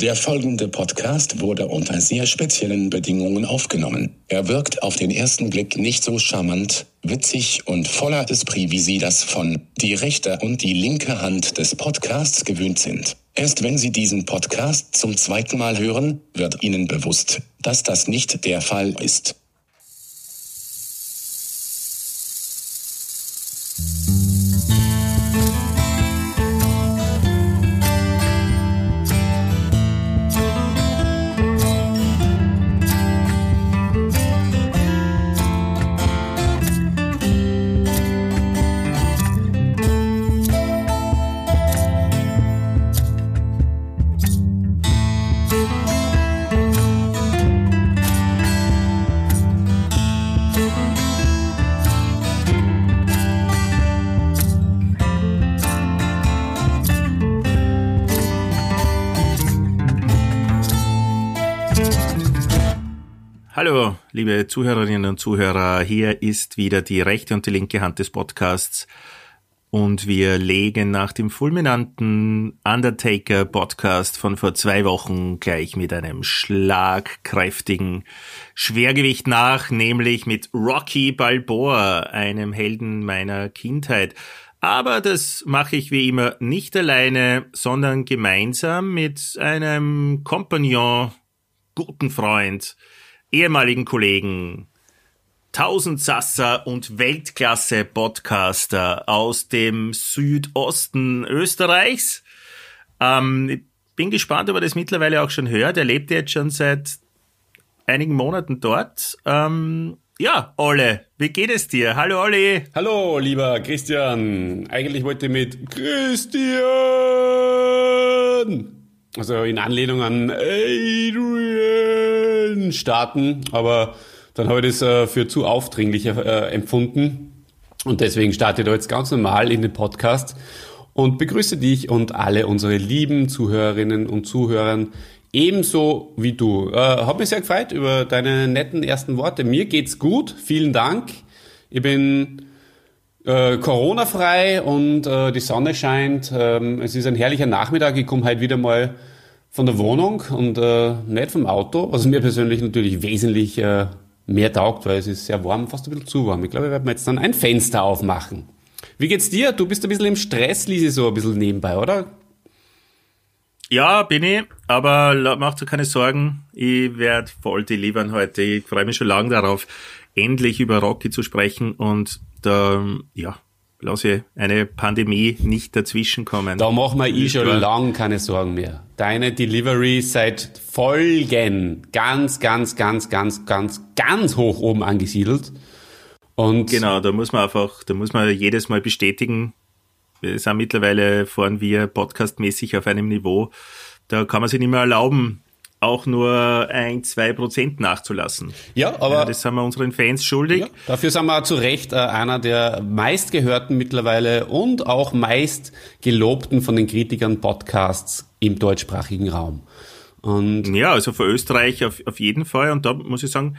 Der folgende Podcast wurde unter sehr speziellen Bedingungen aufgenommen. Er wirkt auf den ersten Blick nicht so charmant, witzig und voller Esprit, wie Sie das von die rechte und die linke Hand des Podcasts gewöhnt sind. Erst wenn Sie diesen Podcast zum zweiten Mal hören, wird Ihnen bewusst, dass das nicht der Fall ist. Zuhörerinnen und Zuhörer. Hier ist wieder die rechte und die linke Hand des Podcasts. Und wir legen nach dem fulminanten Undertaker Podcast von vor zwei Wochen gleich mit einem schlagkräftigen Schwergewicht nach, nämlich mit Rocky Balboa, einem Helden meiner Kindheit. Aber das mache ich wie immer nicht alleine, sondern gemeinsam mit einem Kompagnon, guten Freund, ehemaligen Kollegen, Tausendsasser und Weltklasse-Podcaster aus dem Südosten Österreichs. Ähm, ich bin gespannt, ob er das mittlerweile auch schon hört. Er lebt jetzt schon seit einigen Monaten dort. Ähm, ja, Olle, wie geht es dir? Hallo, Olli. Hallo, lieber Christian. Eigentlich wollte ich mit Christian, also in Anlehnung an Adrian starten, aber dann habe ich das äh, für zu aufdringlich äh, empfunden und deswegen starte ich da jetzt ganz normal in den Podcast und begrüße dich und alle unsere lieben Zuhörerinnen und Zuhörern ebenso wie du. Äh, hab mich sehr gefreut über deine netten ersten Worte. Mir geht's gut, vielen Dank. Ich bin äh, Corona-frei und äh, die Sonne scheint. Ähm, es ist ein herrlicher Nachmittag. Ich komme heute wieder mal von der Wohnung und äh, nicht vom Auto, was mir persönlich natürlich wesentlich äh, mehr taugt, weil es ist sehr warm, fast ein bisschen zu warm. Ich glaube, wir werden jetzt dann ein Fenster aufmachen. Wie geht's dir? Du bist ein bisschen im Stress, Lisi, so ein bisschen nebenbei, oder? Ja, bin ich, aber macht dir keine Sorgen. Ich werde voll delivern heute. Ich freue mich schon lange darauf, endlich über Rocky zu sprechen und da, ja, lasse eine Pandemie nicht dazwischenkommen. Da machen wir eh schon lang keine Sorgen mehr. Deine Delivery seit Folgen ganz, ganz, ganz, ganz, ganz, ganz hoch oben angesiedelt. Und genau, da muss man einfach, da muss man jedes Mal bestätigen. Wir sind mittlerweile fahren wir podcastmäßig auf einem Niveau, da kann man sich nicht mehr erlauben, auch nur ein, zwei Prozent nachzulassen. Ja, aber. Ja, das sind wir unseren Fans schuldig. Ja, dafür sind wir zu Recht äh, einer der meistgehörten mittlerweile und auch meist gelobten von den Kritikern Podcasts im deutschsprachigen Raum. Und ja, also für Österreich auf, auf jeden Fall. Und da muss ich sagen,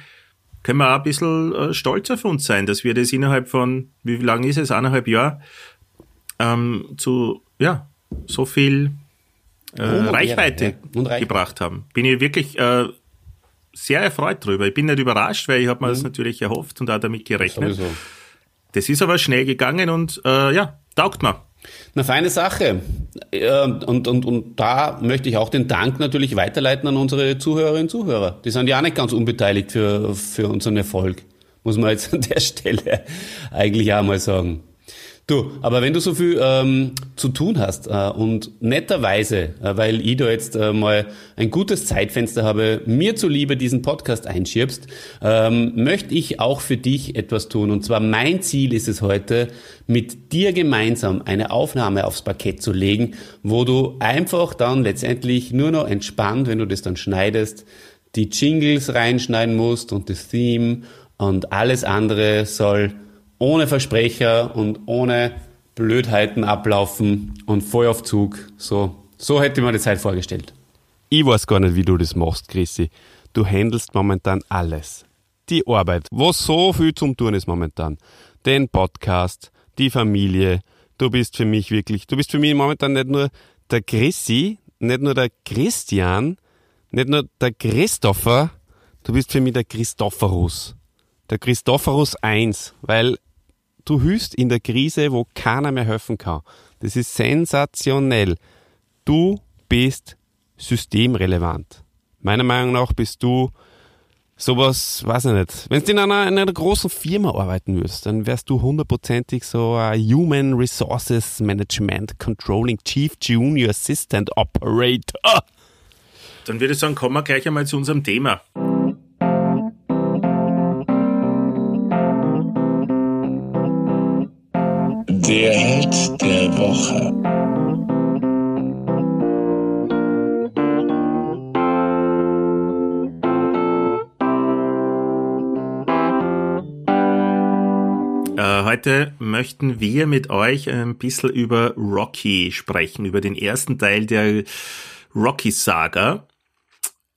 können wir auch ein bisschen äh, stolz auf uns sein, dass wir das innerhalb von, wie lange ist es, eineinhalb Jahr, ähm, zu, ja, so viel äh, Reichweite ja. gebracht haben. Bin ich wirklich äh, sehr erfreut drüber. Ich bin nicht überrascht, weil ich habe mir mhm. das natürlich erhofft und auch damit gerechnet. Das, das ist aber schnell gegangen und äh, ja, taugt mir. Eine feine Sache. Und, und, und da möchte ich auch den Dank natürlich weiterleiten an unsere Zuhörerinnen und Zuhörer. Die sind ja auch nicht ganz unbeteiligt für, für unseren Erfolg. Muss man jetzt an der Stelle eigentlich auch mal sagen. Du, aber wenn du so viel ähm, zu tun hast äh, und netterweise, äh, weil ich da jetzt äh, mal ein gutes Zeitfenster habe, mir zuliebe diesen Podcast einschiebst, ähm, möchte ich auch für dich etwas tun. Und zwar mein Ziel ist es heute, mit dir gemeinsam eine Aufnahme aufs Parkett zu legen, wo du einfach dann letztendlich nur noch entspannt, wenn du das dann schneidest, die Jingles reinschneiden musst und das Theme und alles andere soll ohne Versprecher und ohne Blödheiten ablaufen und voll auf Zug. So, so hätte man die Zeit vorgestellt. Ich weiß gar nicht, wie du das machst, Chrissy. Du handelst momentan alles. Die Arbeit, wo so viel zum tun ist momentan. Den Podcast, die Familie. Du bist für mich wirklich, du bist für mich momentan nicht nur der Chrissy, nicht nur der Christian, nicht nur der Christopher, du bist für mich der Christophorus. Der Christophorus 1, weil du hilfst in der Krise, wo keiner mehr helfen kann. Das ist sensationell. Du bist systemrelevant. Meiner Meinung nach bist du sowas, weiß ich nicht. Wenn du in einer, in einer großen Firma arbeiten würdest, dann wärst du hundertprozentig so ein Human Resources Management Controlling Chief Junior Assistant Operator. Dann würde ich sagen, kommen wir gleich einmal zu unserem Thema. Der Held der Woche. Äh, heute möchten wir mit euch ein bisschen über Rocky sprechen, über den ersten Teil der Rocky-Saga.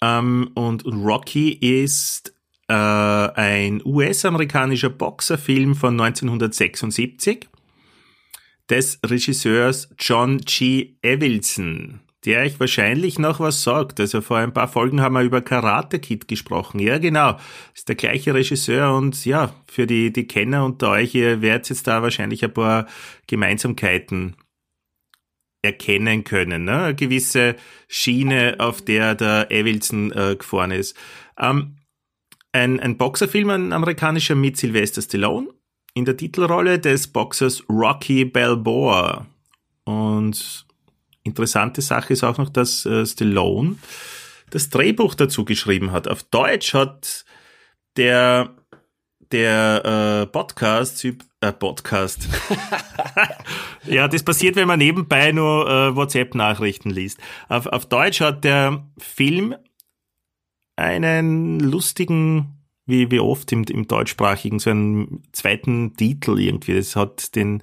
Ähm, und Rocky ist äh, ein US-amerikanischer Boxerfilm von 1976 des Regisseurs John G. Evilson, der euch wahrscheinlich noch was sagt. Also vor ein paar Folgen haben wir über Karate Kid gesprochen. Ja, genau. Ist der gleiche Regisseur und ja, für die, die Kenner unter euch, ihr werdet jetzt da wahrscheinlich ein paar Gemeinsamkeiten erkennen können. Ne? Eine gewisse Schiene, auf der der Evilson äh, gefahren ist. Ähm, ein, ein Boxerfilm, ein amerikanischer mit Sylvester Stallone in der Titelrolle des Boxers Rocky Balboa. Und interessante Sache ist auch noch, dass äh, Stallone das Drehbuch dazu geschrieben hat. Auf Deutsch hat der der äh, Podcast äh, Podcast. ja, das passiert, wenn man nebenbei nur äh, WhatsApp-Nachrichten liest. Auf, auf Deutsch hat der Film einen lustigen wie, wie oft im, im deutschsprachigen, so einen zweiten Titel irgendwie. Das hat den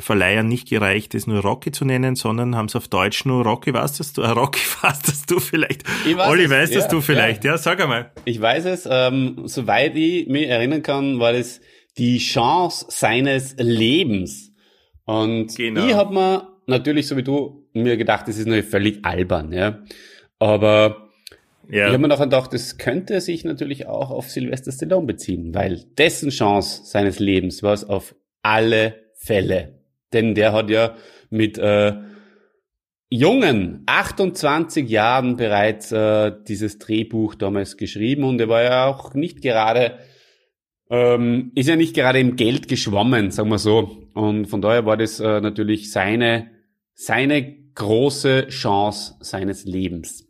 Verleihern nicht gereicht, es nur Rocky zu nennen, sondern haben es auf Deutsch nur Rocky was das du, äh, Rocky was das du vielleicht. Ich weiß Olli, weißt ja, du vielleicht? Ja. ja, sag einmal. Ich weiß es, ähm, soweit ich mich erinnern kann, war das die Chance seines Lebens. Und genau. ich habe mir natürlich, so wie du, mir gedacht, das ist natürlich völlig albern, ja. Aber ja. Ich habe mir nachher gedacht, das könnte sich natürlich auch auf Sylvester Stallone beziehen, weil dessen Chance seines Lebens war es auf alle Fälle. Denn der hat ja mit äh, jungen 28 Jahren bereits äh, dieses Drehbuch damals geschrieben und er war ja auch nicht gerade, ähm, ist ja nicht gerade im Geld geschwommen, sagen wir so. Und von daher war das äh, natürlich seine, seine große Chance seines Lebens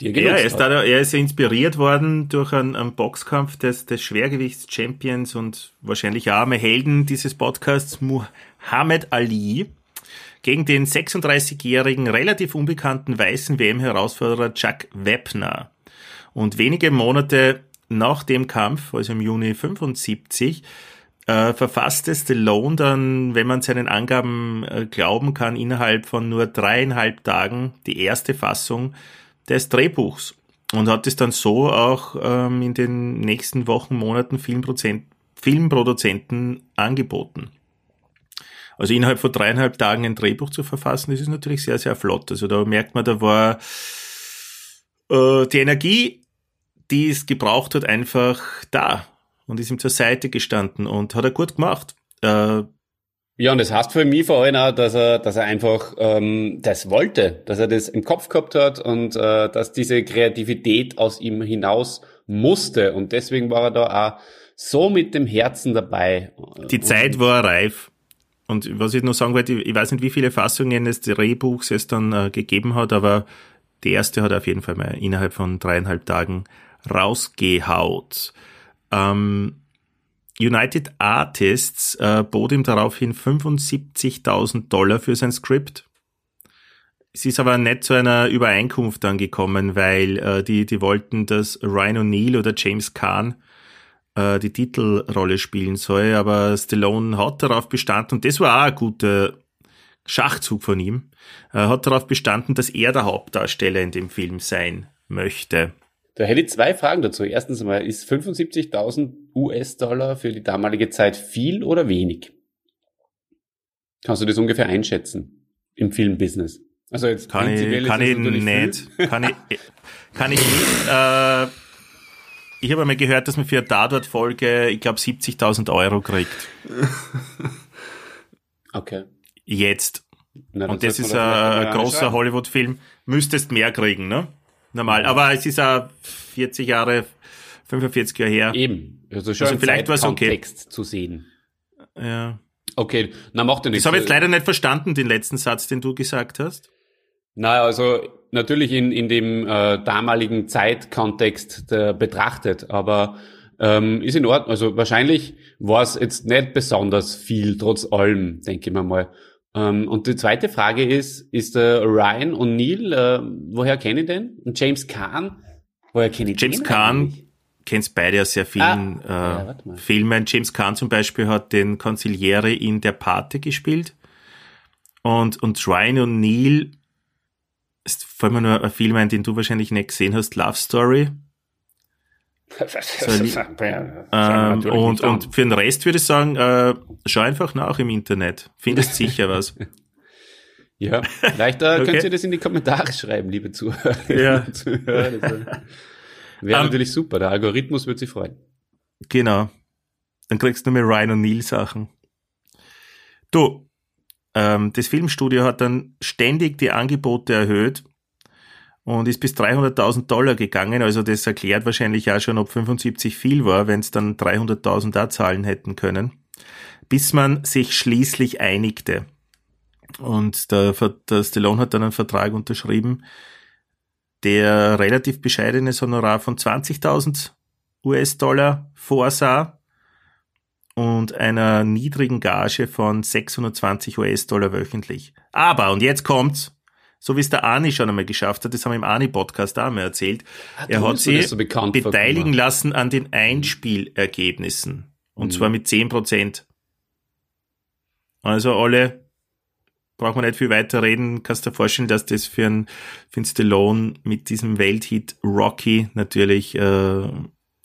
ja, er ist, da, er ist inspiriert worden durch einen, einen Boxkampf des, des Schwergewichts-Champions und wahrscheinlich arme Helden dieses Podcasts, Muhammad Ali, gegen den 36-jährigen, relativ unbekannten weißen WM-Herausforderer Chuck Webner. Und wenige Monate nach dem Kampf, also im Juni 75, äh, verfasste Stallone dann, wenn man seinen Angaben äh, glauben kann, innerhalb von nur dreieinhalb Tagen die erste Fassung des Drehbuchs und hat es dann so auch ähm, in den nächsten Wochen, Monaten Filmproduzenten angeboten. Also innerhalb von dreieinhalb Tagen ein Drehbuch zu verfassen, das ist natürlich sehr, sehr flott. Also da merkt man, da war äh, die Energie, die es gebraucht hat, einfach da und ist ihm zur Seite gestanden und hat er gut gemacht. Äh, ja, und das heißt für mich vor allem auch, dass er, dass er einfach ähm, das wollte, dass er das im Kopf gehabt hat und äh, dass diese Kreativität aus ihm hinaus musste. Und deswegen war er da auch so mit dem Herzen dabei. Die Zeit war reif. Und was ich noch sagen wollte, ich weiß nicht, wie viele Fassungen des Drehbuchs es dann äh, gegeben hat, aber die erste hat er auf jeden Fall mal innerhalb von dreieinhalb Tagen rausgehaut. Ähm, United Artists äh, bot ihm daraufhin 75.000 Dollar für sein Skript. Es ist aber nicht zu einer Übereinkunft dann gekommen, weil äh, die, die wollten, dass Ryan O'Neill oder James Kahn äh, die Titelrolle spielen soll, aber Stallone hat darauf bestanden, und das war auch ein guter Schachzug von ihm, äh, hat darauf bestanden, dass er der Hauptdarsteller in dem Film sein möchte. Da hätte ich zwei Fragen dazu. Erstens mal, ist 75.000 US-Dollar für die damalige Zeit viel oder wenig? Kannst du das ungefähr einschätzen im Filmbusiness? Also jetzt Kann ich, kann ich nicht. Kann ich, kann ich nicht. Äh, ich habe einmal gehört, dass man für eine Tatort-Folge, ich glaube, 70.000 Euro kriegt. Okay. Jetzt. Na, Und das ist ein, großer. Hollywood-Film. Müsstest mehr kriegen, ne? Normal. Aber es ist ja 40 Jahre, 45 Jahre her. Eben. Also schon Also vielleicht war's okay. Zeitkontext zu sehen. Ja. Okay, na macht ja nichts. Das habe ich jetzt leider nicht verstanden, den letzten Satz, den du gesagt hast. Na, also natürlich in, in dem äh, damaligen Zeitkontext äh, betrachtet, aber ähm, ist in Ordnung. Also wahrscheinlich war es jetzt nicht besonders viel, trotz allem, denke ich mir mal. Ähm, und die zweite Frage ist, ist der Ryan O'Neill, äh, woher kenne ich den? Und James Caan, woher kenne ich James den Caan eigentlich? kennst beide aus sehr vielen Ah, ja, äh, mal. Filmen. James Caan zum Beispiel hat den Consigliere in Der Pate gespielt. Und, und Ryan O'Neill ist vor allem nur ein Film ein, den du wahrscheinlich nicht gesehen hast, Love Story. Ähm, und, und für den Rest würde ich sagen, äh, schau einfach nach im Internet. Findest sicher was. Ja, vielleicht äh, Okay. könnt ihr das in die Kommentare schreiben, liebe Zuhörer. Ja. Zuhörer. Wäre Ähm, natürlich super, der Algorithmus wird sich freuen. Genau. Dann kriegst du nur mehr Ryan O'Neill Sachen. Du, ähm, das Filmstudio hat dann ständig die Angebote erhöht und ist bis 300.000 Dollar gegangen. Also das erklärt wahrscheinlich auch schon, ob 75 viel war, wenn es dann 300.000 da zahlen hätten können. Bis man sich schließlich einigte. Und der, der Stallone hat dann einen Vertrag unterschrieben, der relativ bescheidenes Honorar von 20.000 US-Dollar vorsah und einer niedrigen Gage von 620 US-Dollar wöchentlich. Aber, und jetzt kommt's, so wie es der Ani schon einmal geschafft hat, das haben wir im Ani-Podcast auch einmal erzählt, er du hat sie das so beteiligen lassen an den Einspielergebnissen. Und Mhm. zwar mit 10 Prozent. Also alle, braucht man nicht viel weiter reden, kannst dir vorstellen, dass das für einen, für einen Stallone mit diesem Welthit Rocky natürlich, äh,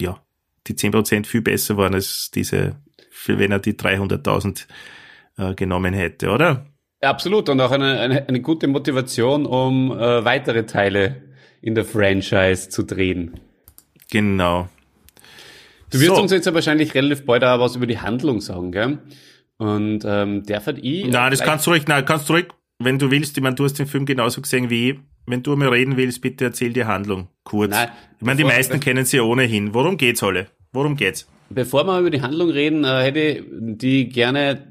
ja, die 10 Prozent viel besser waren als diese, für wenn er die 300.000 äh, genommen hätte, oder? Absolut, und auch eine, eine, eine gute Motivation, um äh, weitere Teile in der Franchise zu drehen. Genau. Du wirst So. uns jetzt ja wahrscheinlich relativ bald auch was über die Handlung sagen, gell? Und ähm, der hat ich. Nein, das kannst du ruhig, nein, kannst du ruhig, wenn du willst, ich meine, du hast den Film genauso gesehen wie ich. Wenn du mal reden willst, bitte erzähl die Handlung. Kurz. Nein, ich meine, die meisten kennen sie ohnehin. Worum geht's alle? Worum geht's? Bevor wir über die Handlung reden, äh, hätte ich die gerne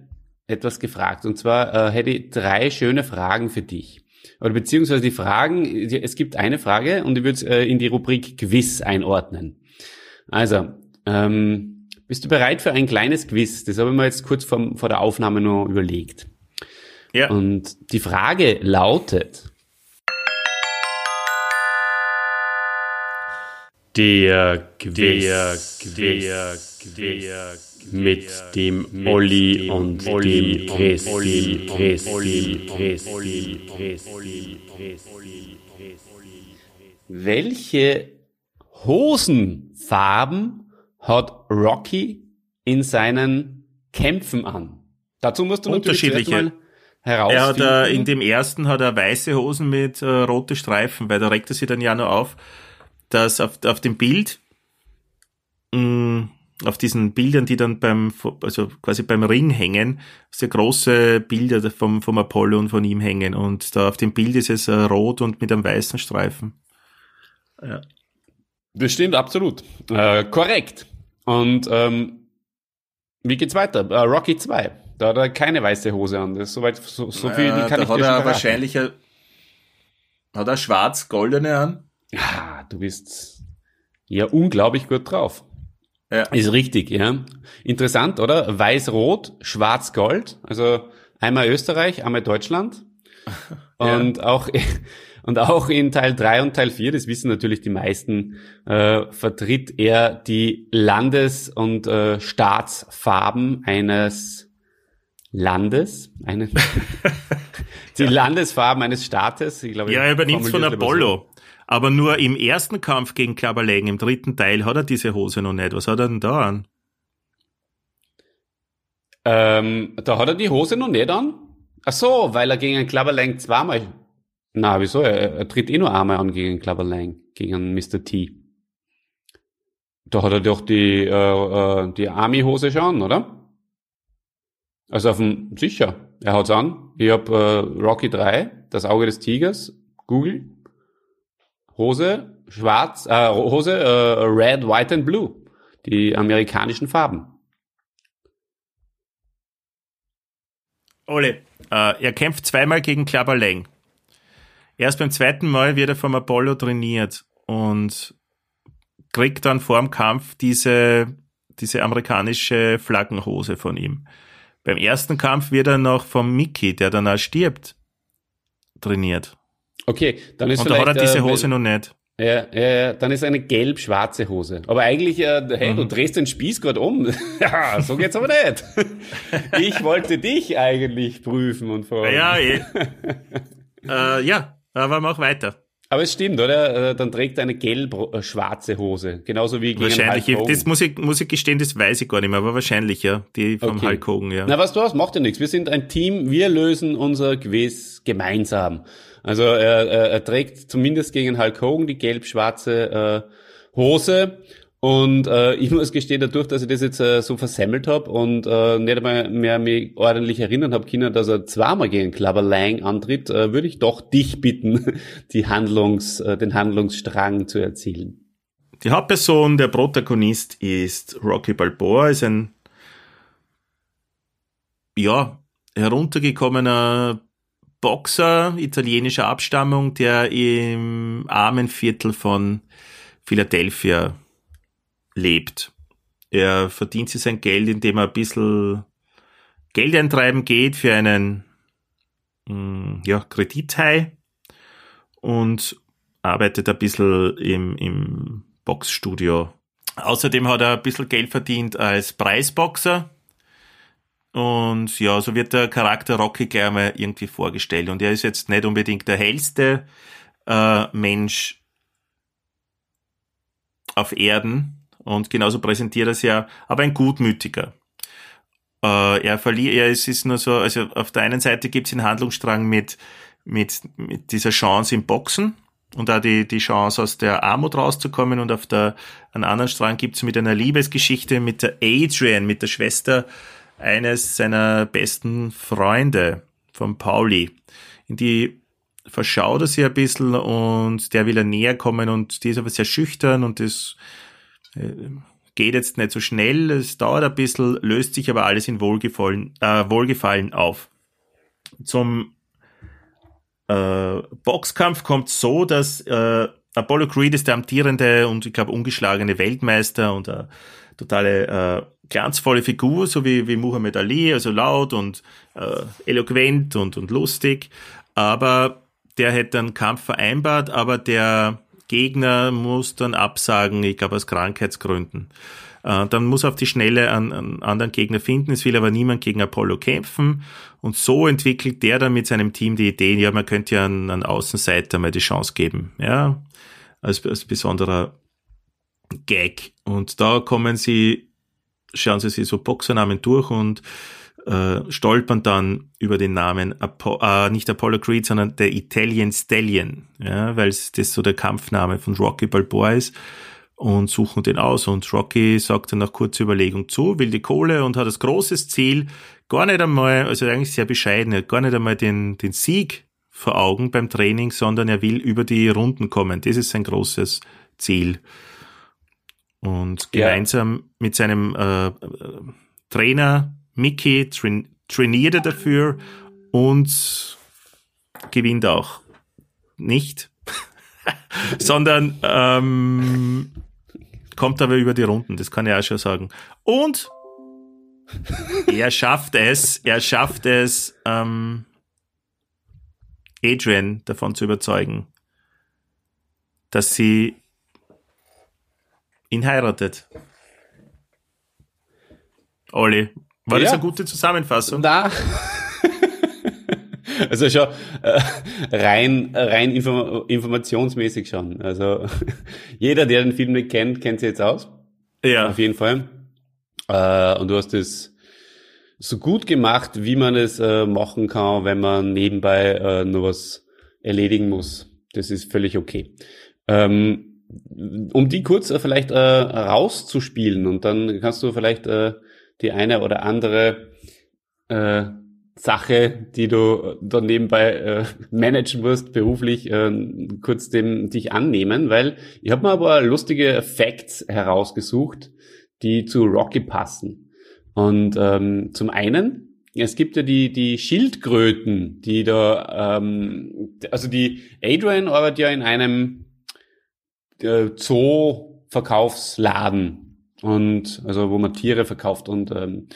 etwas gefragt. Und zwar äh, hätte ich drei schöne Fragen für dich. Oder beziehungsweise die Fragen, es gibt eine Frage und ich würde es äh, in die Rubrik Quiz einordnen. Also, ähm, bist du bereit für ein kleines Quiz? Das habe ich mir jetzt kurz vor, vor der Aufnahme nur überlegt. Ja. Und die Frage lautet, Der Quiz, der Quiz, mit dem Olli und dem Resti, Resti, Resti, welche Hosenfarben hat Rocky in seinen Kämpfen an? Dazu musst du Unterschiedliche. mal Er hat herausfinden. äh, in dem ersten hat er weiße Hosen mit äh, rote Streifen, weil da regt er sich dann ja noch auf, dass auf, auf dem Bild, mh, auf diesen Bildern, die dann beim, also quasi beim Ring hängen, sehr große Bilder vom, vom Apollo und von ihm hängen und da auf dem Bild ist es äh, rot und mit einem weißen Streifen. Das stimmt, absolut. Äh, korrekt. Und ähm, wie geht's weiter? Äh, Rocky 2. Da hat er keine weiße Hose an. Das ist soweit, so, so viel kann ich dir schon verraten. hat er schwarz-goldene an. Ah, du bist ja unglaublich gut drauf. Ja. Ist richtig, ja. Interessant, oder? Weiß-Rot, Schwarz-Gold. Also einmal Österreich, einmal Deutschland. Und auch, und auch in Teil 3 und Teil 4, das wissen natürlich die meisten, äh, vertritt er die Landes- und äh, Staatsfarben eines Landes, eine, die Landesfarben eines Staates. Ich glaube, Ja, er übernimmt von. Apollo. Aber nur im ersten Kampf gegen Klapperlegen, im dritten Teil, hat er diese Hose noch nicht. Was hat er denn da an? Ähm, da hat er die Hose noch nicht an. Ach so, weil er gegen einen Klapperlang zweimal Na, wieso? Er, er tritt eh nur einmal an gegen Clubber Lang, gegen Mr. T. Da hat er doch die, äh, äh, die Army-Hose schon, oder? Also auf dem, sicher, er hat's an. Ich hab äh, Rocky 3, das Auge des Tigers, Google, Hose, schwarz, äh, Hose, äh, red, white and blue. Die amerikanischen Farben. Ole, äh, er kämpft zweimal gegen Clubber Lang. Erst beim zweiten Mal wird er vom Apollo trainiert und kriegt dann vor dem Kampf diese, diese amerikanische Flaggenhose von ihm. Beim ersten Kampf wird er noch vom Mickey, der dann auch stirbt, trainiert. Okay, dann ist Und da hat er diese äh, Hose noch nicht. Ja, ja, ja, dann ist eine gelb-schwarze Hose. Aber eigentlich, äh, hey, Mhm. du drehst den Spieß gerade um. ja, so geht's aber nicht. ich wollte dich eigentlich prüfen und fragen. Ja, eh. äh, ja, aber mach weiter. Aber es stimmt, oder? Äh, Dann trägt er eine gelb-schwarze Hose. Genauso wie gegen Wahrscheinlich, Hulk Hogan. das muss ich, muss ich gestehen, das weiß ich gar nicht mehr, aber wahrscheinlich, ja. Die vom Okay. Hulk Hogan, ja. Na, was du hast, macht ja nichts. Wir sind ein Team, wir lösen unser Quiz gemeinsam. Also er, er, er trägt zumindest gegen Hulk Hogan die gelb-schwarze äh, Hose. Und äh, ich muss gestehen, dadurch, dass ich das jetzt äh, so versemmelt habe und äh, nicht einmal mehr mich ordentlich erinnern habe können, dass er zweimal gegen Clubber Lang antritt, äh, würde ich doch dich bitten, die Handlungs, äh, den Handlungsstrang zu erzählen. Die Hauptperson, der Protagonist ist Rocky Balboa, ist ein, ja, heruntergekommener Boxer italienischer Abstammung, der im armen Viertel von Philadelphia lebt. Er verdient sich sein Geld, indem er ein bisschen Geld eintreiben geht für einen mh, ja, Kredithai und arbeitet ein bisschen im, im Boxstudio. Außerdem hat er ein bisschen Geld verdient als Preisboxer. Und ja, so wird der Charakter Rocky gleich mal irgendwie vorgestellt. Und er ist jetzt nicht unbedingt der hellste äh, Mensch auf Erden. Und genauso präsentiert er sich ja, aber ein gutmütiger. Äh, er verliert, er ist, ist nur so, also auf der einen Seite gibt es einen Handlungsstrang mit, mit, mit dieser Chance im Boxen und da die, die Chance aus der Armut rauszukommen und auf der einen anderen Strang gibt's mit einer Liebesgeschichte mit der Adrian, mit der Schwester eines seiner besten Freunde von Pauli. In die verschaut er sich ein bisschen und der will er näher kommen und die ist aber sehr schüchtern und das äh, geht jetzt nicht so schnell, es dauert ein bisschen, löst sich aber alles in Wohlgefallen, äh, Wohlgefallen auf. Zum äh, Boxkampf kommt so, dass äh, Apollo Creed ist der amtierende und ich glaube ungeschlagene Weltmeister und eine totale äh, glanzvolle Figur, so wie, wie Muhammad Ali, also laut und äh, eloquent und, und lustig. Aber der hätte einen Kampf vereinbart, aber der Gegner muss dann absagen, ich glaube aus Krankheitsgründen. Äh, dann muss auf die Schnelle einen, einen anderen Gegner finden. Es will aber niemand gegen Apollo kämpfen. Und so entwickelt der dann mit seinem Team die Idee, ja, man könnte ja einen, einen Außenseiter mal die Chance geben. Ja, als, als besonderer Gag. Und da kommen sie, schauen sie sich so Boxernamen durch und äh, stolpern dann über den Namen, Apo äh, nicht Apollo Creed, sondern der Italian Stallion, ja, weil es das so der Kampfname von Rocky Balboa ist und suchen den aus. Und Rocky sagt dann nach kurzer Überlegung zu, will die Kohle und hat das großes Ziel, gar nicht einmal, also eigentlich sehr bescheiden, gar nicht einmal den, den Sieg vor Augen beim Training, sondern er will über die Runden kommen. Das ist sein großes Ziel. Und Ja. gemeinsam mit seinem äh, äh, Trainer Mickey train trainiert er dafür und gewinnt auch. Nicht, sondern ähm, kommt aber über die Runden, das kann ich auch schon sagen. Und er schafft es, er schafft es, ähm, Adrian davon zu überzeugen, dass sie ihn heiratet. Olli, war das Ja. eine gute Zusammenfassung? Da. Also schon äh, rein rein inform informationsmäßig schon. Also jeder, der den Film nicht kennt, kennt sich jetzt aus. Ja, Auf jeden Fall. Äh, und du hast es so gut gemacht, wie man es äh, machen kann, wenn man nebenbei äh, nur was erledigen muss. Das ist völlig okay. Ähm, um die kurz äh, vielleicht äh, rauszuspielen und dann kannst du vielleicht äh, die eine oder andere äh, Sache, die du dann nebenbei äh, managen musst, beruflich, äh, kurz dem dich annehmen, weil ich habe mir aber lustige Facts herausgesucht, die zu Rocky passen. Und ähm, zum einen, es gibt ja die, die Schildkröten, die da, ähm, also die Adrian arbeitet ja in einem äh, Zoo-Verkaufsladen. Und also wo man Tiere verkauft. Und ähm,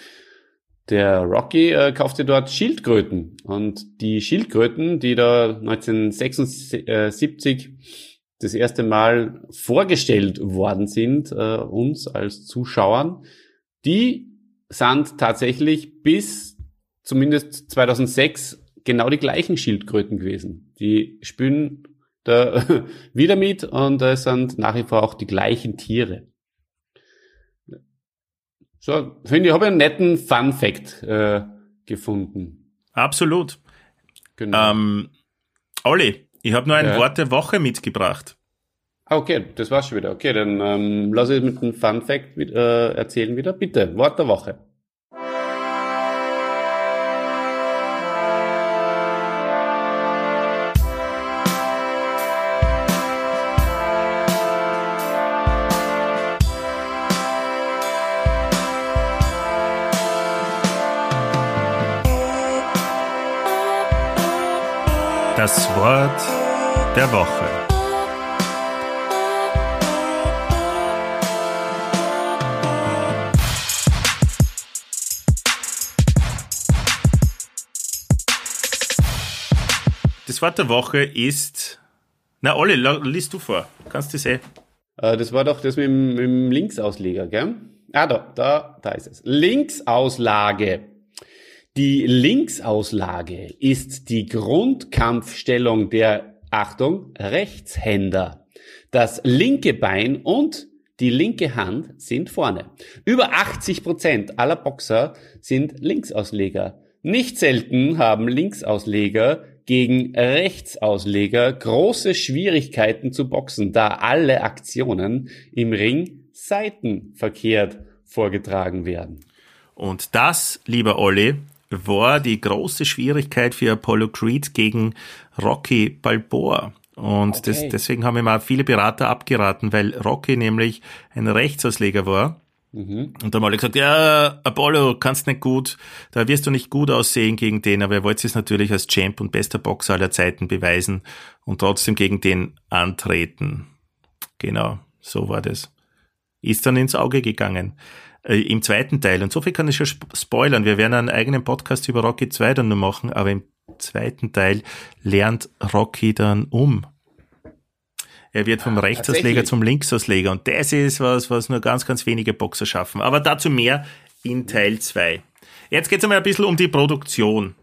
der Rocky äh, kaufte dort Schildkröten. Und die Schildkröten, die da 1976 das erste Mal vorgestellt worden sind, äh, uns als Zuschauern, die sind tatsächlich bis zumindest 2006 genau die gleichen Schildkröten gewesen. Die spielen da wieder mit und es sind nach wie vor auch die gleichen Tiere. So, finde ich, habe einen netten Fun Fact äh, gefunden. Absolut. Genau. Ähm, Olli, ich habe nur ein ja. Wort der Woche mitgebracht. Ah, okay, das war's schon wieder. Okay, dann ähm, lass ich mit einem Fun Fact äh, erzählen wieder. Bitte, Wort der Woche. Das Wort der Woche. Das Wort der Woche ist. Na, Olli, liest du vor. Kannst du sehen? Äh, das war doch das mit dem, Linksausleger, gell? Ah, da, da, da ist es. Linksauslage. Die Linksauslage ist die Grundkampfstellung der, Achtung, Rechtshänder. Das linke Bein und die linke Hand sind vorne. Über 80 Prozent aller Boxer sind Linksausleger. Nicht selten haben Linksausleger gegen Rechtsausleger große Schwierigkeiten zu boxen, da alle Aktionen im Ring seitenverkehrt vorgetragen werden. Und das, lieber Olli, war die große Schwierigkeit für Apollo Creed gegen Rocky Balboa. Und okay. das, deswegen haben mir viele Berater abgeraten, weil Rocky nämlich ein Rechtsausleger war. Mhm. Und da haben alle gesagt, ja, Apollo, kannst nicht gut, da wirst du nicht gut aussehen gegen den, aber er wollte es natürlich als Champ und bester Boxer aller Zeiten beweisen und trotzdem gegen den antreten. Genau, so war das. Ist dann ins Auge gegangen äh, im zweiten Teil. Und so viel kann ich schon spoilern. Wir werden einen eigenen Podcast über Rocky 2 dann nur machen, aber im zweiten Teil lernt Rocky dann um. Er wird vom ah, Rechtsausleger zum Linksausleger und das ist was, was nur ganz, ganz wenige Boxer schaffen. Aber dazu mehr in Teil 2. Jetzt geht es einmal ein bisschen um die Produktion.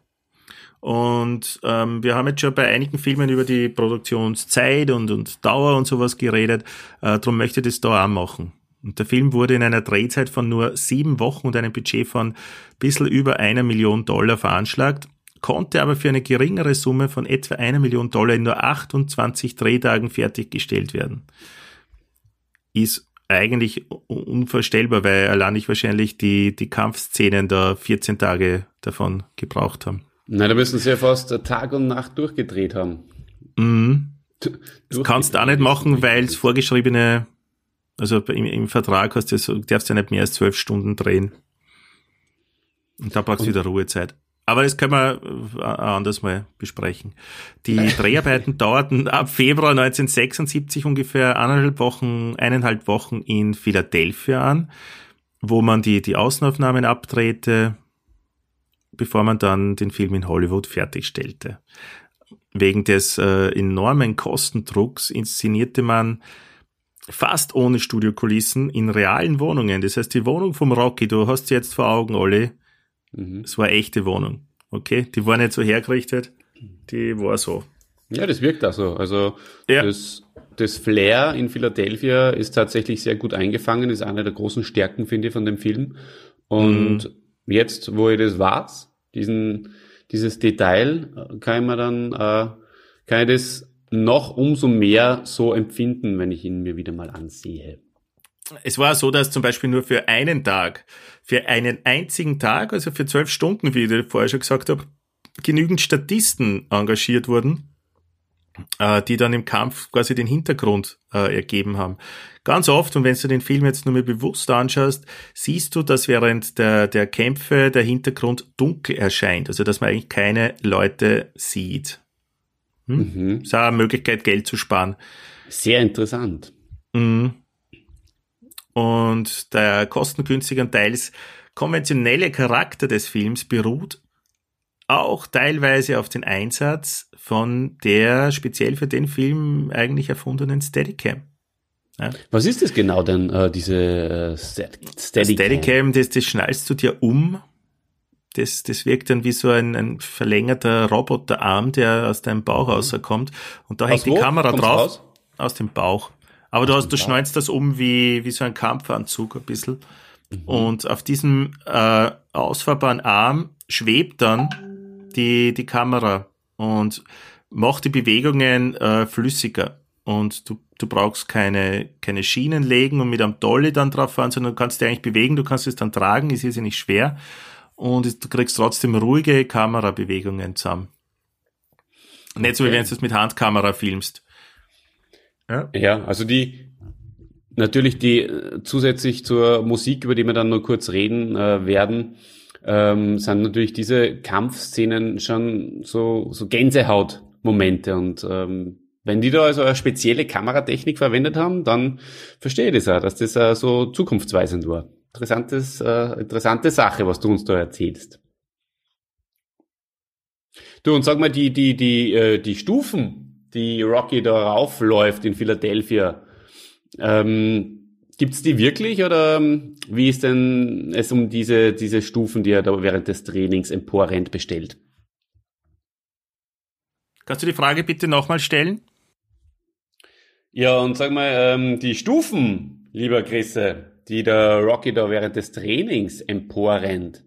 Und ähm, wir haben jetzt schon bei einigen Filmen über die Produktionszeit und, und Dauer und sowas geredet. Äh, darum möchte ich das da auch machen. Und der Film wurde in einer Drehzeit von nur sieben Wochen und einem Budget von ein bisschen über einer Million Dollar veranschlagt, konnte aber für eine geringere Summe von etwa einer Million Dollar in nur 28 Drehtagen fertiggestellt werden. Ist eigentlich unvorstellbar, weil allein ich wahrscheinlich die, die Kampfszenen da 14 Tage davon gebraucht haben. Na, da müssen sie ja fast Tag und Nacht durchgedreht haben. Mhm. Das kannst du auch nicht machen, weil es vorgeschriebene also im, im Vertrag hast du, so, darfst du ja nicht mehr als zwölf Stunden drehen. Und da brauchst du wieder Ruhezeit. Aber das können wir äh, anders mal besprechen. Die Dreharbeiten dauerten ab Februar 1976 ungefähr eineinhalb Wochen, eineinhalb Wochen in Philadelphia an, wo man die, die Außenaufnahmen abdrehte, bevor man dann den Film in Hollywood fertigstellte. Wegen des äh, enormen Kostendrucks inszenierte man fast ohne Studiokulissen in realen Wohnungen. Das heißt, die Wohnung vom Rocky, du hast sie jetzt vor Augen alle, mhm. es war eine echte Wohnung. Okay, die war nicht so hergerichtet, die war so. Ja, das wirkt auch so. Also ja. das, das Flair in Philadelphia ist tatsächlich sehr gut eingefangen, ist eine der großen Stärken, finde ich, von dem Film. Und mhm. jetzt, wo ich das weiß, diesen, dieses Detail, kann ich mir dann äh, kann ich das noch umso mehr so empfinden, wenn ich ihn mir wieder mal ansehe. Es war so, dass zum Beispiel nur für einen Tag, für einen einzigen Tag, also für zwölf Stunden, wie ich vorher schon gesagt habe, genügend Statisten engagiert wurden, äh, die dann im Kampf quasi den Hintergrund äh, ergeben haben. Ganz oft, und wenn du den Film jetzt nur mal bewusst anschaust, siehst du, dass während der, der Kämpfe der Hintergrund dunkel erscheint, also dass man eigentlich keine Leute sieht. Hm? Mhm. Das ist auch eine Möglichkeit, Geld zu sparen. Sehr interessant. Mhm. Und der kostengünstige und teils konventionelle Charakter des Films beruht auch teilweise auf den Einsatz von der speziell für den Film eigentlich erfundenen Steadicam. Ja. Was ist das genau denn, äh, diese äh, Steadicam? Steadicam, das, das schnallst du dir um. Das, das wirkt dann wie so ein, ein verlängerter Roboterarm, der aus deinem Bauch mhm. rauskommt. Und da hängt die Kamera Kommt's drauf. Raus? Aus dem Bauch. Aber aus du hast, du schnallst das um wie, wie so ein Kampfanzug ein bisschen. Mhm. Und auf diesem äh, ausfahrbaren Arm schwebt dann die, die Kamera und macht die Bewegungen äh, flüssiger. Und du, du brauchst keine, keine Schienen legen und mit einem Dolly dann drauf fahren, sondern du kannst dich eigentlich bewegen, du kannst es dann tragen, ist ja nicht schwer. Und du kriegst trotzdem ruhige Kamerabewegungen zusammen. Okay. Nicht so, wie wenn du es mit Handkamera filmst. Ja, ja also die, natürlich die äh, zusätzlich zur Musik, über die wir dann nur kurz reden äh, werden, ähm, sind natürlich diese Kampfszenen schon so, so Gänsehautmomente und ähm, wenn die da also eine spezielle Kameratechnik verwendet haben, dann verstehe ich das auch, dass das äh, so zukunftsweisend war. Interessantes, äh, interessante Sache, was du uns da erzählst. Du, und sag mal, die, die, die, äh, die Stufen, die Rocky da raufläuft in Philadelphia, ähm, Gibt's die wirklich oder ähm, wie ist denn es um diese, diese Stufen, die er da während des Trainings emporrennt, bestellt? Kannst du die Frage bitte nochmal stellen? Ja, und sag mal, ähm, die Stufen, lieber Chrisse, die der Rocky da während des Trainings emporrennt,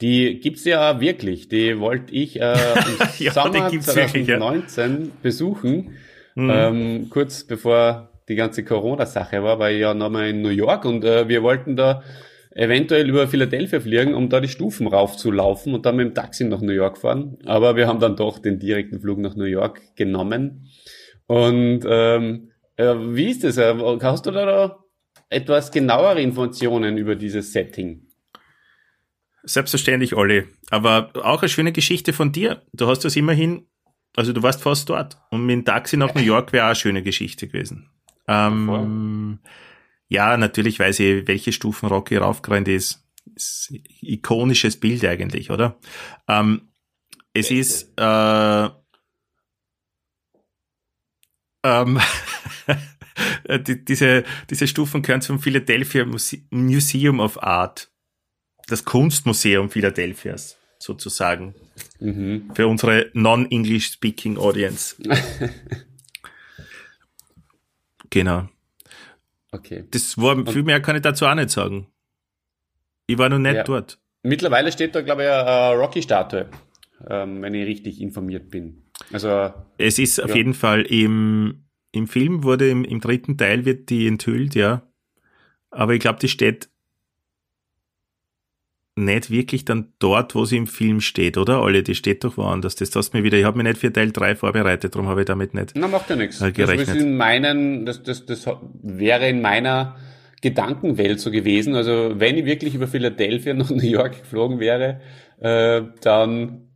die gibt's ja wirklich. Die wollte ich äh, im ja, Sommer 2019 wirklich, ja. besuchen, mhm. ähm, kurz bevor die ganze Corona-Sache war, war ich ja nochmal in New York und äh, wir wollten da eventuell über Philadelphia fliegen, um da die Stufen raufzulaufen und dann mit dem Taxi nach New York fahren. Aber wir haben dann doch den direkten Flug nach New York genommen. Und ähm, äh, wie ist das? Äh, hast du da etwas genauere Informationen über dieses Setting? Selbstverständlich, Olli. Aber auch eine schöne Geschichte von dir. Du hast das immerhin, also du warst fast dort. Und mit dem Taxi nach New York wäre auch eine schöne Geschichte gewesen. Ähm, ja, natürlich weiß ich, welche Stufen Rocky raufgerannt ist. ist ikonisches Bild eigentlich, oder? Ähm, es ist äh, ähm, die, diese, diese Stufen gehören zum Philadelphia Museum of Art, das Kunstmuseum Philadelphias sozusagen. Mhm. Für unsere non-English speaking Audience. Genau. Okay. Das war, viel mehr kann ich dazu auch nicht sagen. Ich war noch nicht ja. dort. Mittlerweile steht da, glaube ich, eine Rocky-Statue, ähm, wenn ich richtig informiert bin. Also. Es ist ja. auf jeden Fall im, im Film wurde im, im dritten Teil wird die enthüllt, ja. Aber ich glaube, die steht nicht wirklich dann dort, wo sie im Film steht, oder? Alle, die steht doch woanders. Das hast mir wieder, ich habe mich nicht für Teil 3 vorbereitet, darum habe ich damit nicht Na, macht ja nichts. Äh, gerechnet. Das, in meinen, das, das, das wäre in meiner Gedankenwelt so gewesen. Also wenn ich wirklich über Philadelphia nach New York geflogen wäre, äh, dann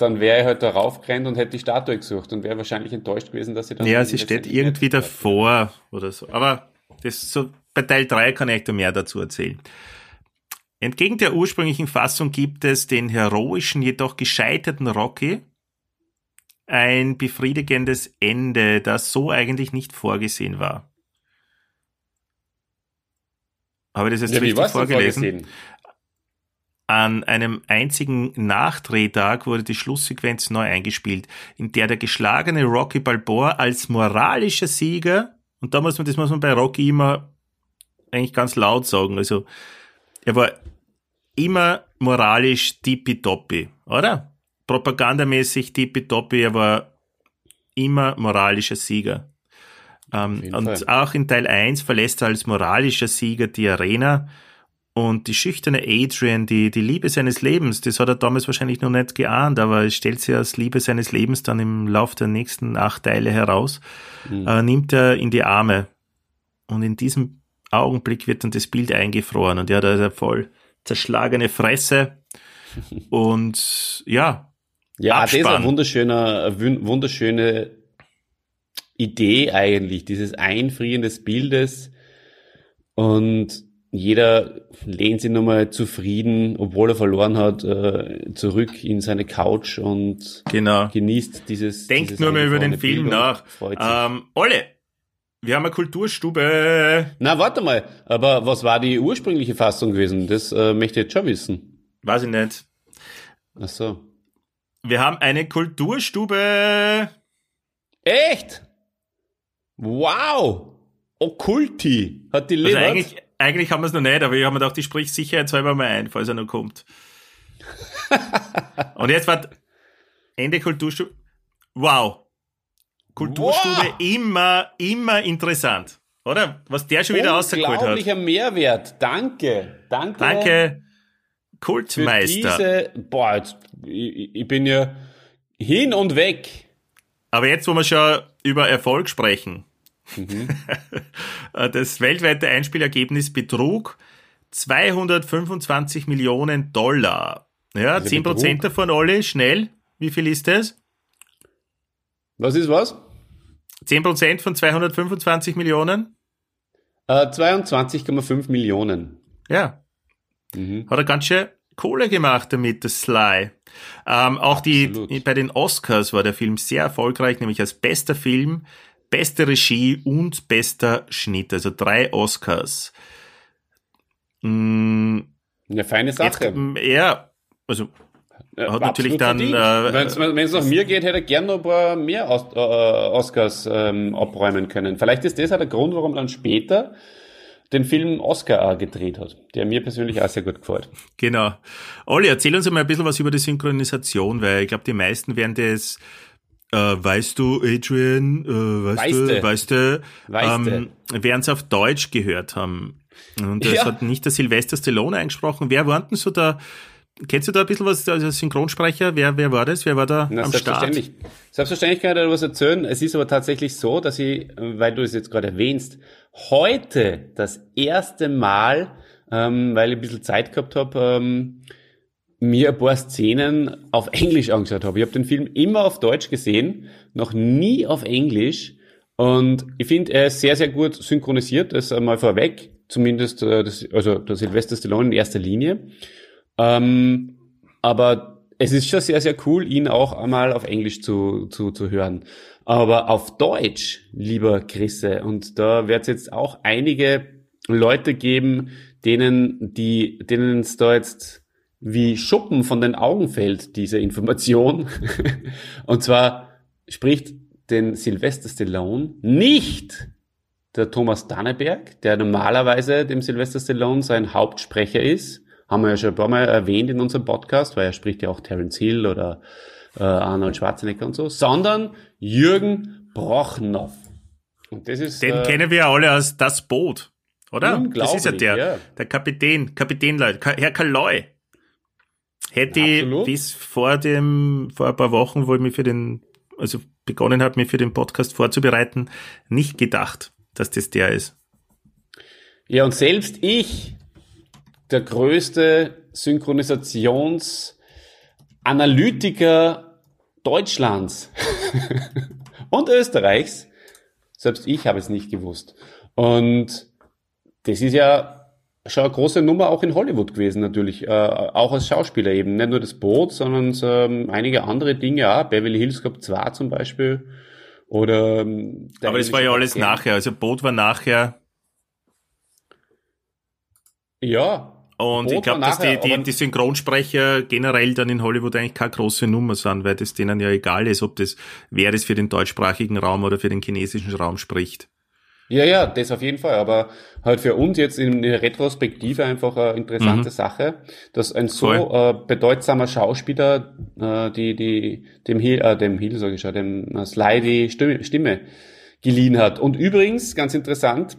dann wäre ich halt da raufgerannt und hätte die Statue gesucht und wäre wahrscheinlich enttäuscht gewesen, dass sie dann... Ja, sie steht irgendwie davor oder so. Aber das so, bei Teil 3 kann ich da mehr dazu erzählen. Entgegen der ursprünglichen Fassung gibt es den heroischen, jedoch gescheiterten Rocky ein befriedigendes Ende, das so eigentlich nicht vorgesehen war. Habe ich das jetzt ja, richtig vorgelesen? An einem einzigen Nachdrehtag wurde die Schlusssequenz neu eingespielt, in der der geschlagene Rocky Balboa als moralischer Sieger, und da muss man, das muss man bei Rocky immer eigentlich ganz laut sagen, also er war immer moralisch tippitoppi, oder? Propagandamäßig tippitoppi, er war immer moralischer Sieger. Ähm, und Fall. auch in Teil 1 verlässt er als moralischer Sieger die Arena. Und die schüchterne Adrian, die, die Liebe seines Lebens, das hat er damals wahrscheinlich noch nicht geahnt, aber es stellt sich als Liebe seines Lebens dann im Lauf der nächsten acht Teile heraus, äh, nimmt er in die Arme. Und in diesem Augenblick wird dann das Bild eingefroren und ja, da ist er voll zerschlagene Fresse. Und ja, Ja, das ist Abspann. eine wunderschöne, eine wun- wunderschöne Idee eigentlich, dieses Einfrieren des Bildes und jeder lehnt sich nochmal zufrieden, obwohl er verloren hat, äh, zurück in seine Couch und genau. genießt dieses. Denkt dieses nur mal über den Film Bild und nach. Ähm, Olle, wir haben eine Kulturstube. Na, warte mal, aber was war die ursprüngliche Fassung gewesen? Das äh, möchte ich jetzt schon wissen. Weiß ich nicht. Ach so. Wir haben eine Kulturstube. Echt? Wow! Okkulti hat die Also Leber. eigentlich, eigentlich haben wir es noch nicht, aber ich habe mir gedacht, ich sprich sicherheitshalber mal ein, falls er noch kommt. Und jetzt war Ende Kulturstube. Wow. Kulturstube Wow. immer, immer interessant. Oder? Was der schon wieder rausgeholt hat. Unglaublicher Mehrwert. Danke. Danke. Danke, Für Kultmeister. diese, boah, jetzt, ich, ich bin ja hin und weg. Aber jetzt, wo wir schon über Erfolg sprechen, Mhm. das weltweite Einspielergebnis betrug 225 Millionen Dollar. Ja, Also 10 Prozent Betrug? davon, Olli, schnell. Wie viel ist das? Was ist was? 10 Prozent von 225 Millionen? Äh, 22,5 Millionen. Ja, Mhm. hat er ganz schön Kohle gemacht damit, das Sly. Ähm, auch die, bei den Oscars war der Film sehr erfolgreich, nämlich als bester Film, beste Regie und bester Schnitt, also drei Oscars. Mm, Eine feine Jetzt, Sache. ähm, ja, also hat natürlich dann, äh, Wenn es nach mir geht, hätte er gern noch ein paar mehr Os äh, Oscars ähm, abräumen können. Vielleicht ist das auch der Grund, warum er dann später den Film Oscar auch gedreht hat, der mir persönlich auch sehr gut gefällt. genau. Olli, erzähl uns mal ein bisschen was über die Synchronisation, weil ich glaube, die meisten werden das, äh, weißt du, Adrian, äh, weißt Weißte. du, weißt du, ähm, werden es auf Deutsch gehört haben. Und das Ja. hat nicht der Sylvester Stallone eingesprochen. Wer war denn so da? Kennst du da ein bisschen was, also Synchronsprecher? Wer, wer war das? Wer war da Na, am Start? selbstverständlich. Selbstverständlich kann ich dir was erzählen. Es ist aber tatsächlich so, dass ich, weil du es jetzt gerade erwähnst, heute das erste Mal, ähm, weil ich ein bisschen Zeit gehabt habe, ähm, mir ein paar Szenen auf Englisch angeschaut habe. Ich habe den Film immer auf Deutsch gesehen, noch nie auf Englisch. Und ich finde, er ist sehr, sehr gut synchronisiert, das einmal vorweg. Zumindest, äh, das, also der Sylvester Stallone in erster Linie. Ähm, aber es ist schon sehr, sehr cool, ihn auch einmal auf Englisch zu, zu, zu hören. Aber auf Deutsch, lieber Chrisse, und da wird es jetzt auch einige Leute geben, denen, die, denen es da jetzt wie Schuppen von den Augen fällt, diese Information. und zwar spricht den Sylvester Stallone nicht der Thomas Danneberg, der normalerweise dem Sylvester Stallone sein Hauptsprecher ist. Haben wir ja schon ein paar Mal erwähnt in unserem Podcast, weil er spricht ja auch Terence Hill oder äh, Arnold Schwarzenegger und so, sondern Jürgen Brochnow. Und das ist Den äh, kennen wir ja alle als das Boot, oder? Das ist ja der, ja. der Kapitän, Kapitän, Leute, Ka- Herr Kaloi. Hätte ich Absolut. bis vor dem, vor ein paar Wochen, wo ich mich für den, also begonnen habe, mich für den Podcast vorzubereiten, nicht gedacht, dass das der ist. Ja, und selbst ich, der größte Synchronisationsanalytiker Deutschlands und Österreichs, selbst ich habe es nicht gewusst. Und das ist ja schon eine große Nummer auch in Hollywood gewesen natürlich, äh, auch als Schauspieler eben. Nicht nur das Boot, sondern ähm, einige andere Dinge auch. Beverly Hills Cop 2 zum Beispiel. Oder ähm, Aber das war ja alles nachher, also Boot war nachher Ja. und Boot ich glaube, dass die, nachher, die, die Synchronsprecher generell dann in Hollywood eigentlich keine große Nummer sind, weil das denen ja egal ist, ob das, wer das für den deutschsprachigen Raum oder für den chinesischen Raum spricht. Ja, ja, das auf jeden Fall. Aber halt für uns jetzt in der Retrospektive einfach eine interessante mhm. Sache, dass ein so äh, bedeutsamer Schauspieler äh, die, die, dem Hill, äh, dem Hill, sage ich schon, dem äh, Sly die Stimme, Stimme geliehen hat. Und übrigens, ganz interessant,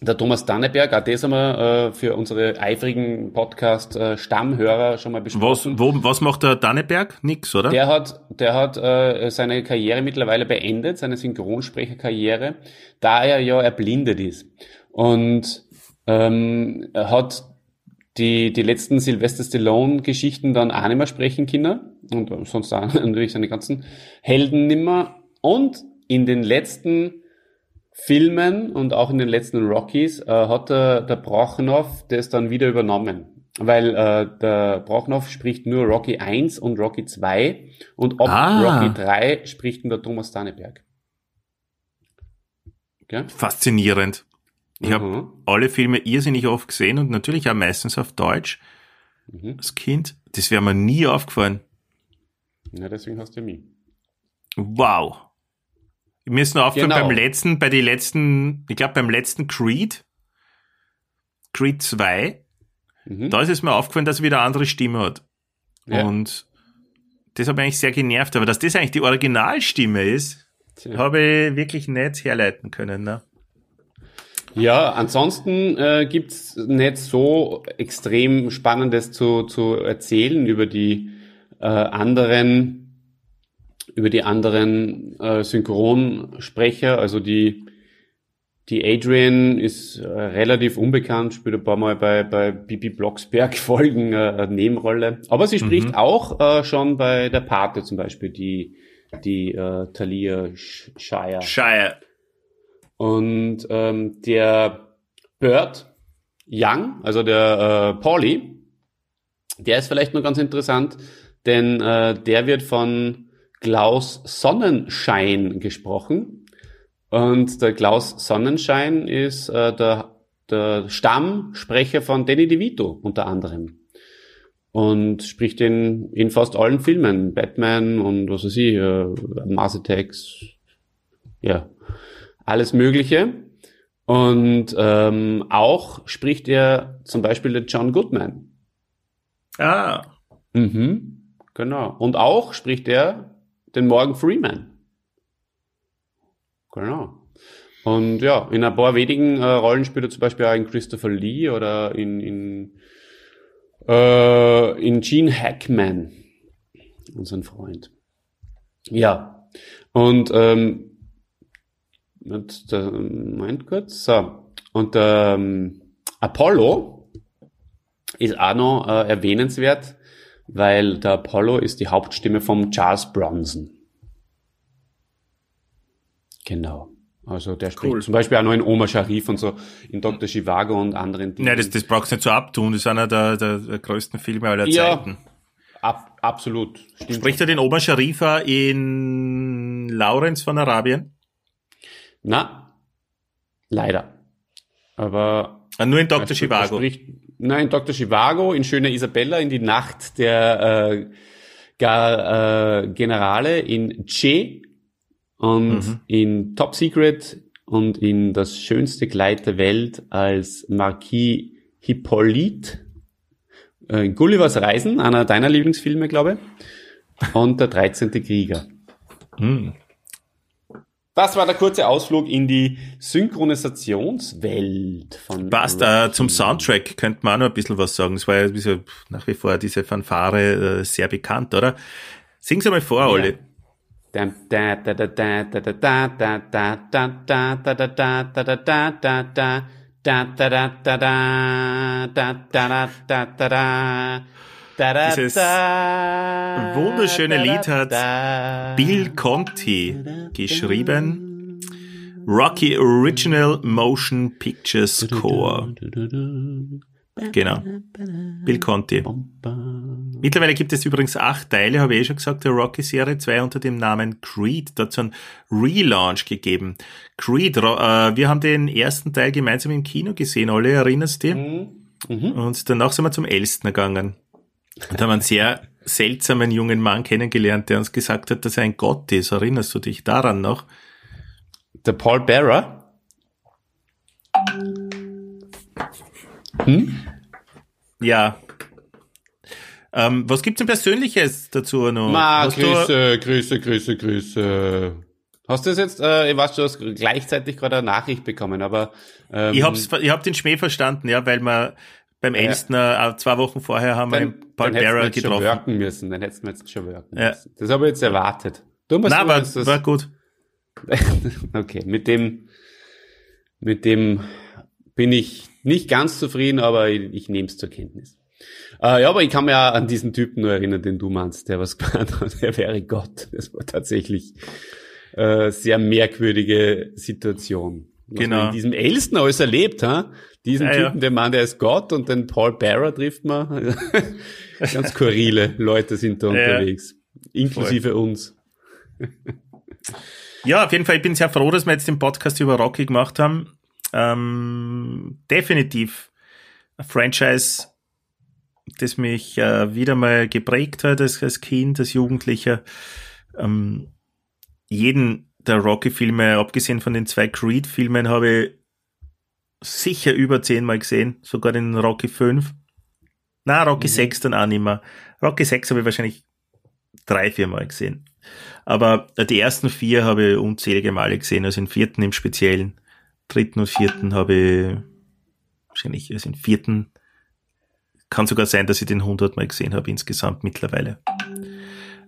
der Thomas Danneberg, auch das haben wir äh, für unsere eifrigen Podcast-Stammhörer schon mal besprochen. Was, wo, was macht der Danneberg? Nix, oder? Der hat, der hat äh, seine Karriere mittlerweile beendet, seine Synchronsprecherkarriere, da er ja erblindet ist. Und ähm, er hat die, die letzten Sylvester Stallone-Geschichten dann auch nicht mehr sprechen können und sonst auch natürlich seine ganzen Helden nimmer. Und in den letzten Filmen und auch in den letzten Rockies äh, hat der, der Brochnov das dann wieder übernommen. Weil äh, der Brochnov spricht nur Rocky 1 und Rocky 2 und ab ah. Rocky 3 spricht der Thomas Danneberg. Okay? Faszinierend. Ich mhm. habe alle Filme irrsinnig oft gesehen und natürlich auch meistens auf Deutsch. Mhm. Als Kind. Das wäre mir nie aufgefallen. Ja, deswegen hast du mich. Wow. Mir ist nur aufgefallen genau. beim letzten, bei den letzten, ich glaube beim letzten Creed, Creed 2, mhm. da ist es mir aufgefallen, dass er wieder eine andere Stimme hat. Ja. Und das hat mich eigentlich sehr genervt, aber dass das eigentlich die Originalstimme ist, ja. habe ich wirklich nicht herleiten können. Ne? Ja, ansonsten äh, gibt's nicht so extrem Spannendes zu, zu erzählen über die äh, anderen über die anderen äh, Synchronsprecher, also die die Adrian ist äh, relativ unbekannt, spielt ein paar Mal bei, bei Bibi Blocksberg Folgen äh, eine Nebenrolle. Aber sie spricht mhm. auch äh, schon bei der Pate zum Beispiel, die, die äh, Talia Shire. Shire. Und ähm, der Bird Young, also der äh, Pauli, der ist vielleicht noch ganz interessant, denn äh, der wird von Klaus Sonnenschein gesprochen. Und der Klaus Sonnenschein ist äh, der, der Stammsprecher von Danny DeVito unter anderem. Und spricht in, in fast allen Filmen. Batman und was weiß ich, äh, Mars Attacks, ja, alles Mögliche. Und ähm, auch spricht er zum Beispiel der John Goodman. Ah. Mhm, genau. Und auch spricht er den Morgan Freeman. Genau. Und ja, in ein paar wenigen äh, Rollen spielt er zum Beispiel auch in Christopher Lee oder in, in, äh, in Gene Hackman, unseren Freund. Ja, und ähm, Moment kurz, so. Und ähm, Apollo ist auch noch äh, erwähnenswert, weil der Apollo ist die Hauptstimme vom Charles Bronson. Genau. Also der spricht cool. zum Beispiel auch noch in Oma Sharif und so, in Dr. Chivago und anderen Dingen. Nein, das, das brauchst du nicht so abtun, das ist einer der, der, der größten Filme aller ja, Zeiten. Ab, absolut. Stimmt. Spricht er den Oma Sharifa in Lawrence von Arabien? Na, leider. Aber. Ah, nur in Dr. Chivago. Spricht, Nein, Dr. Chivago, in Schöne Isabella, in die Nacht der äh, Gar, äh, Generale, in Che und mhm. in Top Secret und in das schönste Kleid der Welt als Marquis Hippolyte. Äh, Gullivers Reisen, einer deiner Lieblingsfilme, glaube ich. Und der 13. Krieger. Mhm. Das war der kurze Ausflug in die Synchronisationswelt von. Passt, äh, zum Soundtrack könnte man auch noch ein bisschen was sagen. Es war ja nach wie vor diese Fanfare äh, sehr bekannt, oder? Sing's einmal vor, Olli. Dieses wunderschöne Lied hat Bill Conti geschrieben. Rocky Original Motion Picture Score. Genau. Bill Conti. Mittlerweile gibt es übrigens acht Teile, habe ich eh schon gesagt, der Rocky-Serie, zwei unter dem Namen Creed. Dazu ein Relaunch gegeben. Creed, äh, wir haben den ersten Teil gemeinsam im Kino gesehen, alle erinnerst du? Mhm. Mhm. Und danach sind wir zum Elstner gegangen. Und haben einen sehr seltsamen jungen Mann kennengelernt, der uns gesagt hat, dass er ein Gott ist. Erinnerst du dich daran noch? Der Paul Bearer? Hm? Ja. Ähm, was gibt's denn Persönliches dazu noch? Ma, Hast Grüße, Grüße, Grüße, Grüße. Hast du das jetzt, äh, ich weiß, du hast gleichzeitig gerade eine Nachricht bekommen, aber. Ähm, ich hab's, ähm, ich hab den Schmäh verstanden, ja, weil man beim Elstner äh, zwei Wochen vorher haben wir dann, einen Paul Bearer jetzt schon getroffen. worken müssen, dann hättest du jetzt schon worken Ja. müssen. Das habe ich jetzt erwartet. Du musst Nein, du war, war gut. okay, mit dem, mit dem bin ich nicht ganz zufrieden, aber ich, ich nehme es zur Kenntnis. Äh, ja, aber ich kann mich ja an diesen Typen nur erinnern, den du meinst, der was gemeint hat, er wäre Gott. Das war tatsächlich äh, sehr merkwürdige Situation. Was Genau. in diesem Elsten alles erlebt, ha? Diesen Ja, ja. Typen, der Mann, der ist Gott und den Paul Bearer trifft man. Ganz skurrile Leute sind da Ja. unterwegs. Inklusive uns. Ja, auf jeden Fall, ich bin sehr froh, dass wir jetzt den Podcast über Rocky gemacht haben. Ähm, definitiv ein Franchise, das mich äh, wieder mal geprägt hat als, als Kind, als Jugendlicher. Ähm, jeden der Rocky-Filme, abgesehen von den zwei Creed-Filmen, habe ich sicher über zehnmal gesehen, sogar den Rocky 5. Na, Rocky 6 dann auch nicht mehr. Rocky 6 habe ich wahrscheinlich drei, vier Mal gesehen. Aber die ersten vier habe ich unzählige Male gesehen, also den vierten im Speziellen. Dritten und vierten habe ich wahrscheinlich, also den vierten kann sogar sein, dass ich den 100 Mal gesehen habe insgesamt mittlerweile.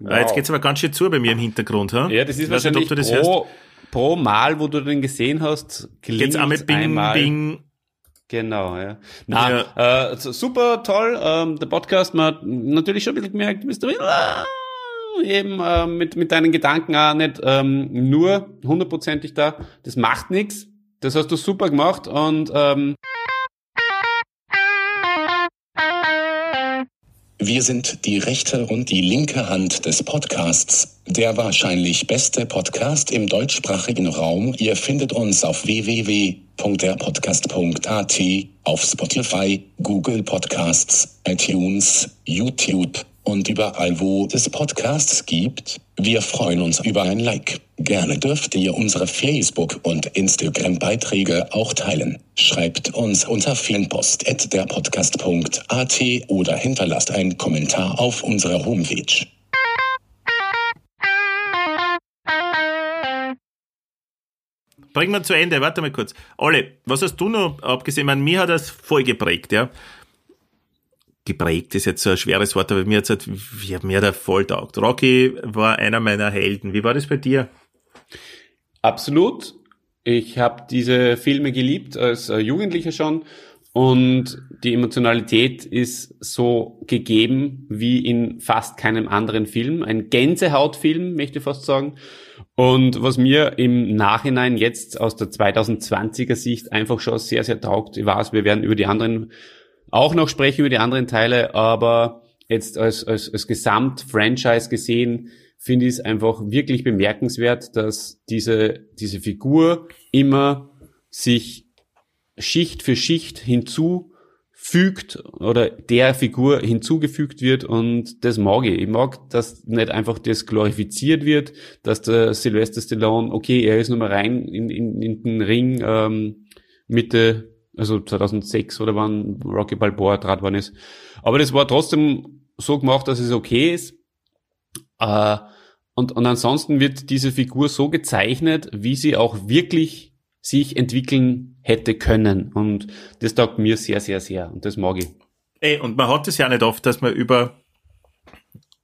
Ah, Jetzt geht's aber ganz schön zu bei mir im Hintergrund. Ha? Ja, das ist Ich weiß nicht, wahrscheinlich ob du das hörst. Pro, Mal, wo du den gesehen hast, klingt Jetzt einmal Bing, einmal. Bing. Genau, ja. Na, äh, so- super toll, ähm, der Podcast, man hat natürlich schon ein bisschen gemerkt, du bist bisschen, ah, eben äh, mit, mit deinen Gedanken auch nicht ähm, nur hundertprozentig da. Das macht nichts. Das hast du super gemacht und ähm, Wir sind die rechte und die linke Hand des Podcasts, der wahrscheinlich beste Podcast im deutschsprachigen Raum. Ihr findet uns auf www.derpodcast.at, auf Spotify, Google Podcasts, iTunes, YouTube und überall, wo es Podcasts gibt. Wir freuen uns über ein Like. Gerne dürft ihr unsere Facebook- und Instagram-Beiträge auch teilen. Schreibt uns unter fanpost.derpodcast.at oder hinterlasst einen Kommentar auf unserer Homepage. Bringen wir zu Ende, warte mal kurz. Alle, was hast du noch abgesehen? Ich meine, mir hat das voll geprägt, ja. Geprägt ist jetzt so ein schweres Wort, aber mir hat halt, wie- mir hat er voll taugt. Rocky war einer meiner Helden. Wie war das bei dir? Absolut. Ich habe diese Filme geliebt als äh, Jugendlicher schon und die Emotionalität ist so gegeben wie in fast keinem anderen Film. Ein Gänsehautfilm, möchte ich fast sagen. Und was mir im Nachhinein jetzt aus der 2020er Sicht einfach schon sehr, sehr taugt, ich weiß, wir werden über die anderen auch noch sprechen, über die anderen Teile, aber jetzt als, als, als Gesamt-Franchise gesehen, finde ich es einfach wirklich bemerkenswert, dass diese, diese Figur immer sich Schicht für Schicht hinzufügt oder der Figur hinzugefügt wird und das mag ich. Ich mag, dass nicht einfach das glorifiziert wird, dass der Sylvester Stallone, okay, er ist nochmal rein in, in, in den Ring ähm, Mitte, also 2006 oder wann Rocky Balboa trat worden ist. Aber das war trotzdem so gemacht, dass es okay ist. Äh, und, und ansonsten wird diese Figur so gezeichnet, wie sie auch wirklich sich entwickeln hätte können. Und das taugt mir sehr, sehr, sehr. Und das mag ich. Ey, und man hat es ja nicht oft, dass man über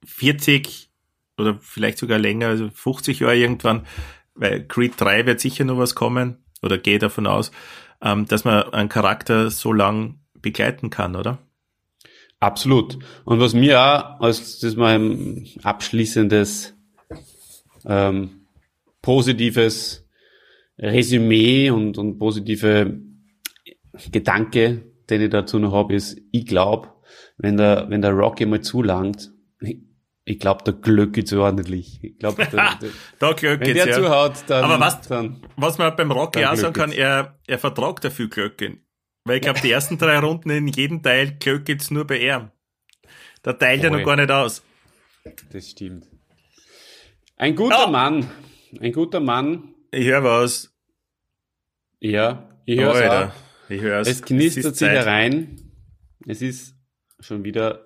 40 oder vielleicht sogar länger, also 50 Jahre irgendwann, weil Creed 3 wird sicher noch was kommen, oder gehe davon aus, ähm, dass man einen Charakter so lang begleiten kann, oder? Absolut. Und was mir auch als das mein abschließendes ähm, positives Resümee und, und positive Gedanke, den ich dazu noch habe, ist, ich glaube, wenn der, wenn der Rocky mal zulangt, ich, glaube, der Glück ist ordentlich. Ich glaube, der, der, Da Glück wenn jetzt, der ja. zuhaut, dann, Aber was- dann Was man beim Rocky auch sagen kann, er, er vertragt dafür Glöcke. Weil ich glaube, die ersten drei Runden in jedem Teil Glück geht's nur bei ihm. Da teilt er noch gar nicht aus. das stimmt. Ein guter Ja. Mann, ein guter Mann, Ich höre was. ja, ich höre Alter. Ich höre Es knistert sich herein. Es ist schon wieder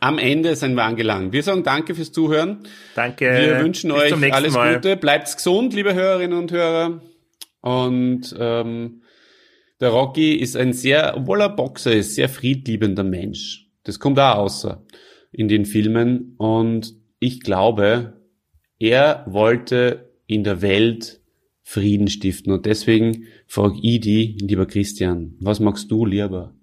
am Ende sind wir angelangt. Wir sagen danke fürs Zuhören. Danke. Wir wünschen Bis euch alles Mal. Gute. Bleibt gesund, liebe Hörerinnen und Hörer. Und ähm, der Rocky ist ein sehr, obwohl er Boxer ist, sehr friedliebender Mensch. Das kommt auch außer in den Filmen. Und ich glaube, er wollte in der Welt Frieden stiften. Und deswegen frage ich die, lieber Christian, was magst du lieber?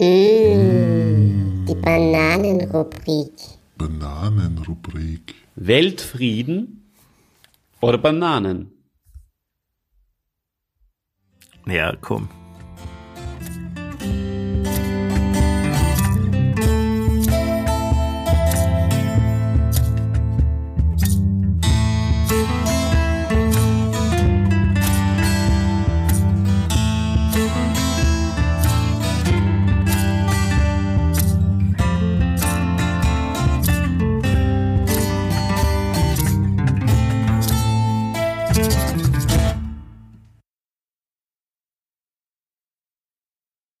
Mmh, die Bananenrubrik. Bananenrubrik. Weltfrieden oder Bananen? Ja, komm.